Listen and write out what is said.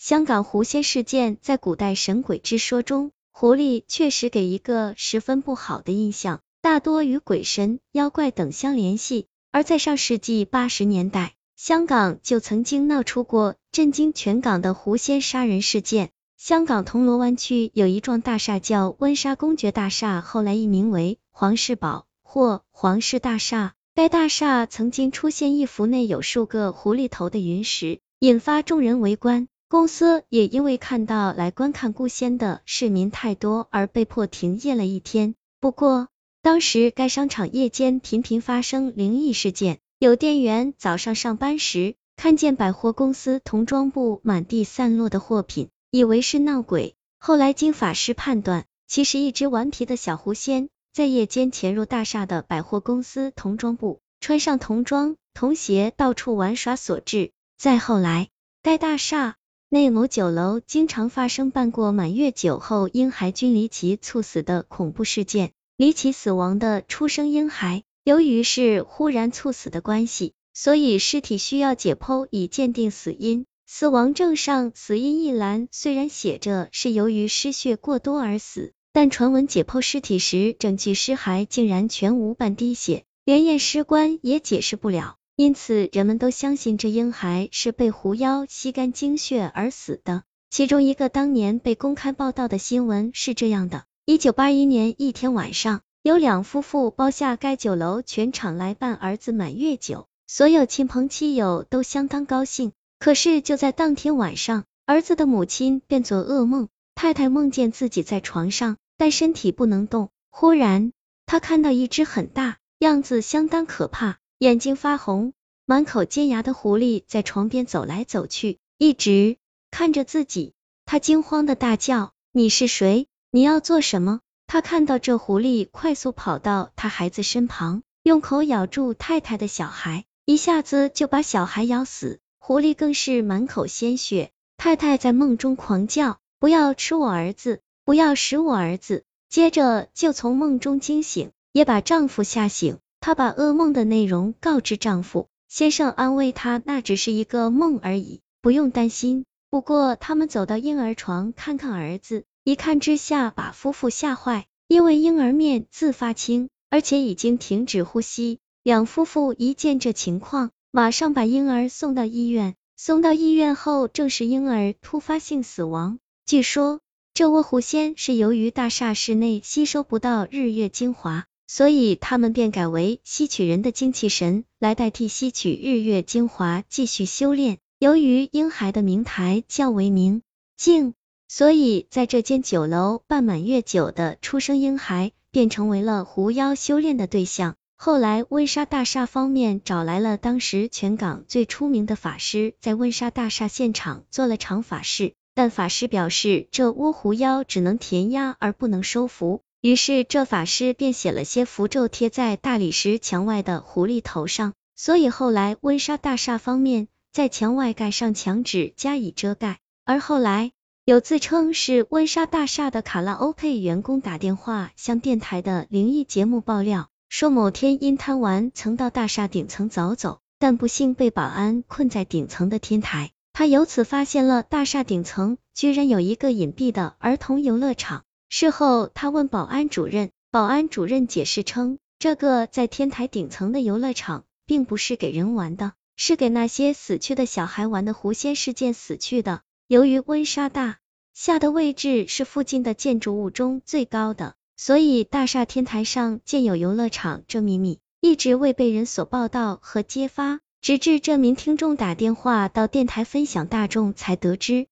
香港狐仙事件在古代神鬼之说中，狐狸确实给一个十分不好的印象，大多与鬼神、妖怪等相联系。而在上世纪八十年代，香港就曾经闹出过震惊全港的狐仙杀人事件。香港铜锣湾区有一幢大厦叫温莎公爵大厦，后来易名为皇室堡或皇室大厦。该大厦曾经出现一幅内有数个狐狸头的云石，引发众人围观。公司也因为看到来观看故仙的市民太多，而被迫停业了一天。不过，当时该商场夜间频频发生灵异事件，有店员早上上班时看见百货公司童装部满地散落的货品。以为是闹鬼，后来经法师判断，其实一只顽皮的小狐仙在夜间潜入大厦的百货公司童装部，穿上童装童鞋到处玩耍所致。再后来，该大厦内某酒楼经常发生办过满月酒后婴孩均离奇猝死的恐怖事件，离奇死亡的出生婴孩，由于是忽然猝死的关系，所以尸体需要解剖以鉴定死因。死亡证上死因一栏虽然写着是由于失血过多而死，但传闻解剖尸体时，整具尸骸竟然全无半滴血，连验尸官也解释不了，因此人们都相信这婴孩是被狐妖吸干精血而死的。其中一个当年被公开报道的新闻是这样的：一九八一年一天晚上，有两夫妇包下该酒楼全场来办儿子满月酒，所有亲朋戚友都相当高兴。可是就在当天晚上，儿子的母亲便做噩梦，太太梦见自己在床上，但身体不能动。忽然，她看到一只很大、样子相当可怕、眼睛发红、满口尖牙的狐狸在床边走来走去，一直看着自己。她惊慌的大叫：“你是谁？你要做什么？”她看到这狐狸快速跑到她孩子身旁，用口咬住太太的小孩，一下子就把小孩咬死。狐狸更是满口鲜血，太太在梦中狂叫：“不要吃我儿子，不要食我儿子！”接着就从梦中惊醒，也把丈夫吓醒。她把噩梦的内容告知丈夫，先生安慰她，那只是一个梦而已，不用担心。不过他们走到婴儿床看看儿子，一看之下把夫妇吓坏，因为婴儿面自发青，而且已经停止呼吸。两夫妇一见这情况。马上把婴儿送到医院，送到医院后证实婴儿突发性死亡。据说这窝狐仙是由于大厦室内吸收不到日月精华，所以他们便改为吸取人的精气神来代替吸取日月精华继续修炼。由于婴孩的名台较为明净，所以在这间酒楼办满月酒的出生婴孩便成为了狐妖修炼的对象。后来，温莎大厦方面找来了当时全港最出名的法师，在温莎大厦现场做了场法事，但法师表示这窝狐妖只能填压而不能收服，于是这法师便写了些符咒贴在大理石墙外的狐狸头上，所以后来温莎大厦方面在墙外盖上墙纸加以遮盖。而后来，有自称是温莎大厦的卡拉 OK 员工打电话向电台的灵异节目爆料。说某天因贪玩，曾到大厦顶层走走，但不幸被保安困在顶层的天台。他由此发现了大厦顶层居然有一个隐蔽的儿童游乐场。事后，他问保安主任，保安主任解释称，这个在天台顶层的游乐场并不是给人玩的，是给那些死去的小孩玩的狐仙事件死去的。由于温莎大厦的位置是附近的建筑物中最高的。所以大厦天台上建有游乐场，这秘密一直未被人所报道和揭发，直至这名听众打电话到电台分享，大众才得知。